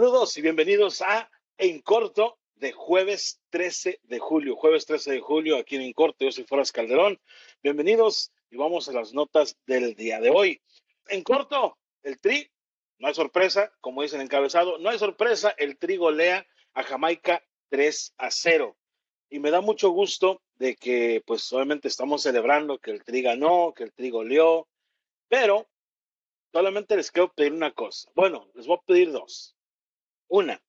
Saludos y bienvenidos a En Corto de jueves 13 de julio. Jueves 13 de julio aquí en En Corto. Yo soy Foras Calderón. Bienvenidos y vamos a las notas del día de hoy. En Corto, el Tri, no hay sorpresa, como dice el encabezado, no hay sorpresa, el Tri golea a Jamaica 3 a 0. Y me da mucho gusto de que, pues, obviamente estamos celebrando que el Tri ganó, que el Tri goleó, pero solamente les quiero pedir una cosa. Bueno, les voy a pedir dos. Una,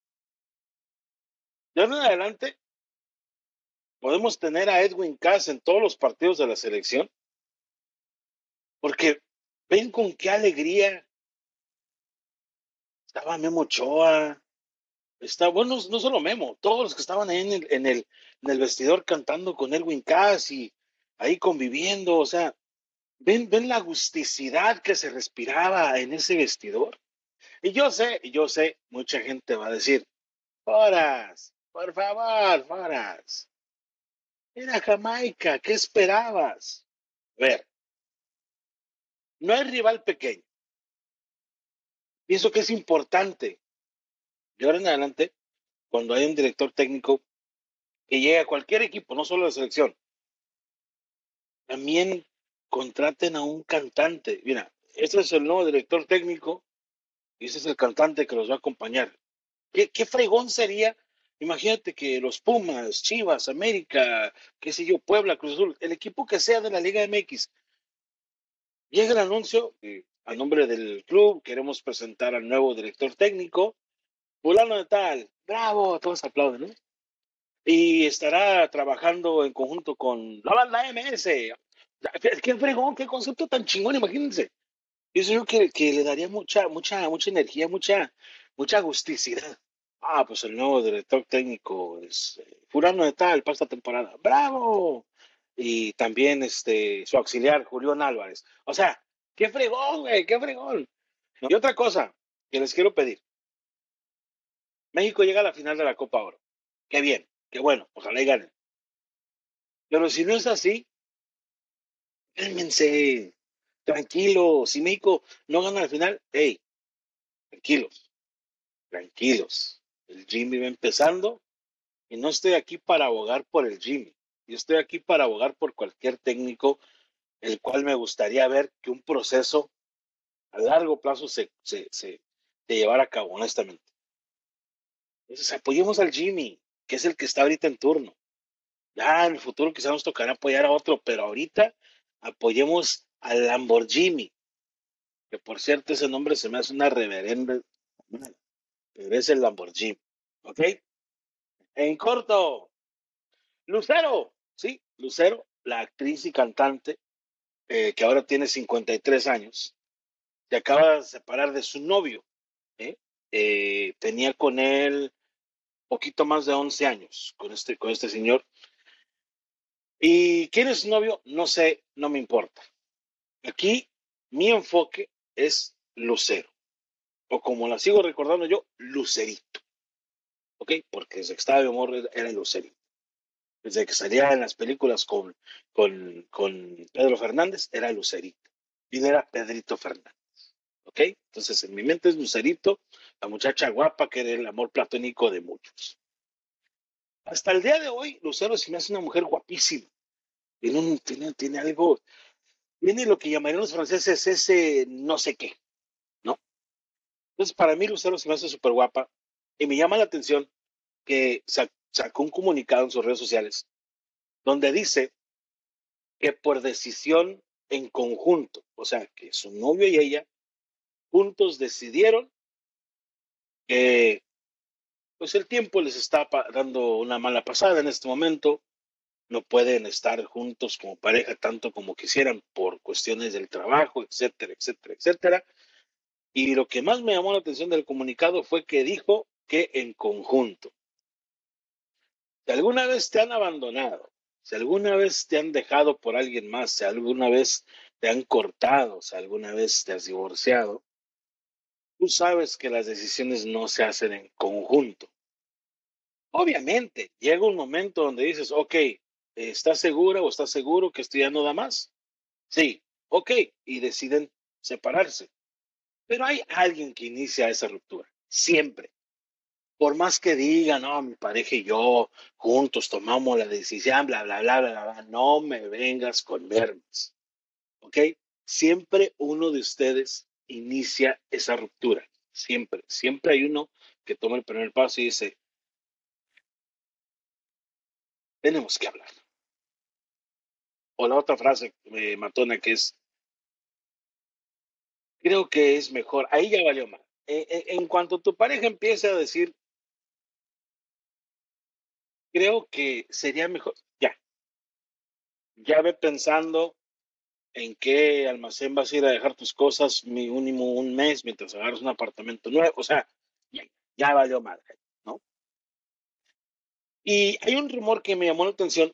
de ahora en adelante podemos tener a Edwin Cass en todos los partidos de la selección, porque ven con qué alegría estaba Memo Ochoa, está, bueno, no solo Memo, todos los que estaban ahí en el, en el, en el vestidor cantando con Edwin Cass y ahí conviviendo, o sea, ven, ven la agusticidad que se respiraba en ese vestidor. Y yo sé, yo sé, mucha gente va a decir, Foras, por favor, Foras. Era Jamaica, ¿qué esperabas? A ver, no hay rival pequeño. Pienso que es importante, de ahora en adelante, cuando hay un director técnico que llegue a cualquier equipo, no solo la selección, también contraten a un cantante. Mira, este es el nuevo director técnico ese es el cantante que los va a acompañar. ¿Qué, qué fregón sería? Imagínate que los Pumas, Chivas, América, qué sé yo, Puebla, Cruz Azul, el equipo que sea de la Liga MX, llega el anuncio, eh, a nombre del club, queremos presentar al nuevo director técnico, fulano de tal, bravo, todos aplauden, ¿no? Y estará trabajando en conjunto con la banda MS. Qué fregón, qué concepto tan chingón, imagínense. Yo que, que le daría mucha, mucha, mucha energía, mucha, mucha agusticidad. Ah, pues el nuevo director técnico es eh, fulano de tal, para esta temporada. ¡Bravo! Y también este, su auxiliar, Julián Álvarez. O sea, qué fregón, güey, qué fregón. Y otra cosa que les quiero pedir. México llega a la final de la Copa Oro. Qué bien, qué bueno, ojalá y ganen. Pero si no es así, cálmense, tranquilos. Si México no gana la final, hey, tranquilos, tranquilos. El Jimmy va empezando y no estoy aquí para abogar por el Jimmy. Yo estoy aquí para abogar por cualquier técnico el cual me gustaría ver que un proceso a largo plazo se, se, se, se llevara a cabo, honestamente. Entonces apoyemos al Jimmy, que es el que está ahorita en turno. Ya en el futuro quizás nos tocará apoyar a otro, pero ahorita apoyemos al Lamborghini, que por cierto ese nombre se me hace una reverenda, pero es el Lamborghini, ¿ok? En corto, Lucero, sí, Lucero, la actriz y cantante, eh, que ahora tiene 53 años, se acaba de separar de su novio, ¿eh? Eh, tenía con él poquito más de 11 años, con este, con este señor, ¿Y quién es su novio? No sé, no me importa. Aquí mi enfoque es Lucero. O como la sigo recordando yo, Lucerito. ¿Ok? Porque de amor era Lucerito. Desde que salía en las películas con, con, Pedro Fernández, era Lucerito. Y era Pedrito Fernández. ¿Ok? Entonces en mi mente es Lucerito, la muchacha guapa que era el amor platónico de muchos. Hasta el día de hoy, Lucero se me hace una mujer guapísima. Tiene algo, tiene lo que llamarían los franceses ese no sé qué, ¿no? Entonces, para mí, Lucero se me hace súper guapa y me llama la atención que sacó un comunicado en sus redes sociales donde dice que por decisión en conjunto, o sea, que su novio y ella juntos decidieron que pues el tiempo les está dando una mala pasada en este momento, no pueden estar juntos como pareja tanto como quisieran por cuestiones del trabajo, etcétera, etcétera, etcétera. Y lo que más me llamó la atención del comunicado fue que dijo que en conjunto. Si alguna vez te han abandonado, si alguna vez te han dejado por alguien más, si alguna vez te han cortado, si alguna vez te has divorciado, tú sabes que las decisiones no se hacen en conjunto. Obviamente, llega un momento donde dices, ok, ¿estás segura o estás seguro que esto ya no da más? Sí, ok, y deciden separarse. Pero hay alguien que inicia esa ruptura, siempre. por más que digan, no, mi pareja y yo juntos tomamos la decisión, bla, bla, bla, bla, bla, no me vengas con mermas. ¿Ok? Siempre uno de ustedes inicia esa ruptura. Siempre, siempre hay uno que toma el primer paso y dice, tenemos que hablar. O la otra frase eh, matona que es, creo que es mejor, ahí ya valió mal. Eh, eh, en cuanto tu pareja empiece a decir, creo que sería mejor, ya, ya ve pensando en qué almacén vas a ir a dejar tus cosas mínimo un mes mientras agarras un apartamento nuevo, o sea, ya, ya valió madre, ¿no? Y hay un rumor que me llamó la atención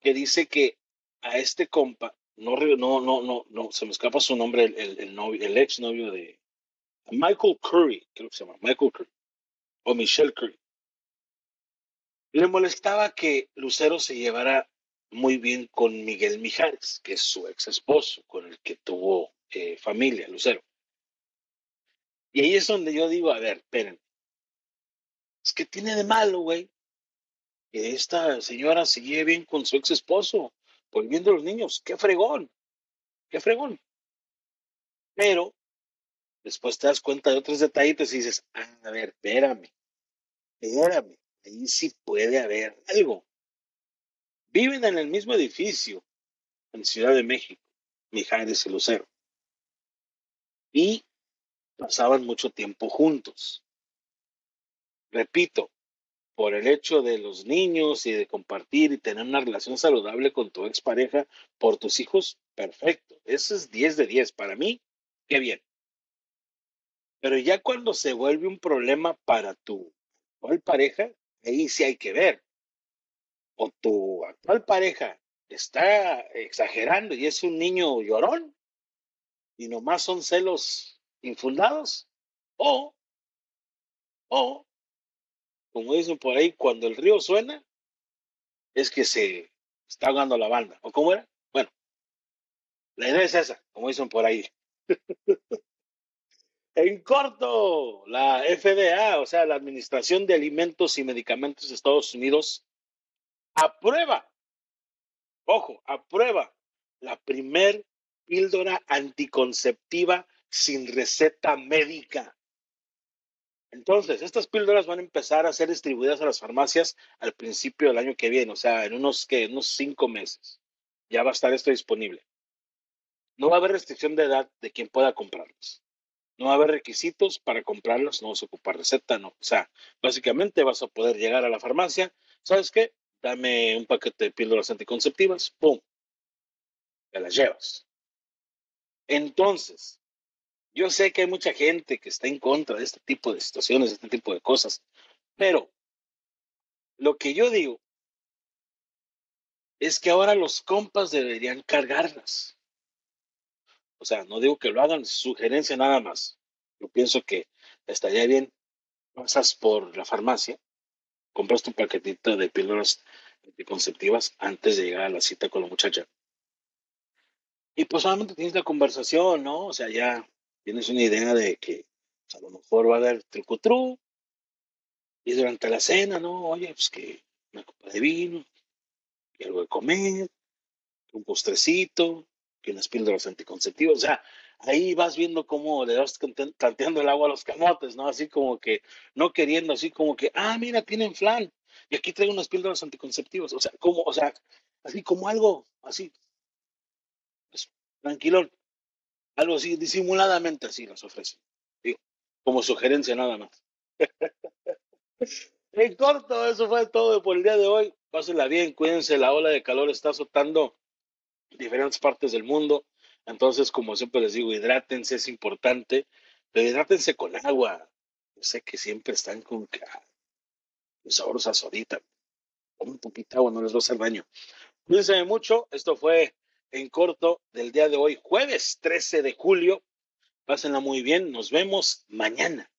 que dice que a este compa, no, no, no, no, no, se me escapa su nombre, el, el, novio, el ex novio de Michael Curry, creo que se llama, Michael Curry, o Michelle Curry. Le molestaba que Lucero se llevara muy bien con Miguel Mijares, que es su ex esposo, con el que tuvo eh, familia, Lucero. Y ahí es donde yo digo, a ver, esperen, es que tiene de malo, güey, que esta señora se lleve bien con su ex esposo, volviendo a los niños, qué fregón, qué fregón. Pero después te das cuenta de otros detallitos y dices, ah, a ver, espérame, espérame, ahí sí puede haber algo. Viven en el mismo edificio, en Ciudad de México, Mijares y Lucero. Y pasaban mucho tiempo juntos. Repito, por el hecho de los niños y de compartir y tener una relación saludable con tu expareja, por tus hijos, perfecto. Eso es 10 de 10. Para mí, qué bien. Pero ya cuando se vuelve un problema para tu actual pareja, ahí sí hay que ver o tu actual pareja está exagerando y es un niño llorón y nomás son celos infundados, o, o, como dicen por ahí, cuando el río suena, es que se está ahogando la banda. ¿O cómo era? Bueno, la idea es esa, como dicen por ahí. en corto, la FDA, o sea, la Administración de Alimentos y Medicamentos de Estados Unidos, aprueba, ojo, aprueba la primer píldora anticonceptiva sin receta médica. Entonces, estas píldoras van a empezar a ser distribuidas a las farmacias al principio del año que viene, o sea, en unos, unos cinco meses. Ya va a estar esto disponible. No va a haber restricción de edad de quien pueda comprarlos. No va a haber requisitos para comprarlos, no vas a ocupar receta, no. O sea, básicamente vas a poder llegar a la farmacia. ¿Sabes qué? dame un paquete de píldoras anticonceptivas, ¡pum! Te las llevas. Entonces, yo sé que hay mucha gente que está en contra de este tipo de situaciones, de este tipo de cosas, pero lo que yo digo es que ahora los compas deberían cargarlas. O sea, no digo que lo hagan, sugerencia nada más. Yo pienso que estaría bien, pasas por la farmacia, compraste un paquetito de píldoras anticonceptivas antes de llegar a la cita con la muchacha. Y pues solamente tienes la conversación, ¿no? O sea, ya tienes una idea de que pues, a lo mejor va a haber truco Y durante la cena, ¿no? Oye, pues que una copa de vino, y algo de comer, un postrecito, que unas píldoras anticonceptivas. O sea, ahí vas viendo cómo le vas tanteando el agua a los camotes, ¿no? Así como que, no queriendo, así como que, ah, mira, tienen flan, y aquí traigo unas píldoras anticonceptivas, o sea, como, o sea, así como algo, así, pues, tranquilón, algo así, disimuladamente así las ofrecen, digo, como sugerencia nada más. en corto, eso fue todo por el día de hoy. Pásenla bien, cuídense, la ola de calor está azotando diferentes partes del mundo. Entonces, como siempre les digo, hidrátense, es importante, pero hidrátense con agua. Yo sé que siempre están con sabrosa ahorita. Un poquito agua, no les va a hacer. Cuídense mucho. Esto fue en corto del día de hoy, jueves 13 de julio. Pásenla muy bien. Nos vemos mañana.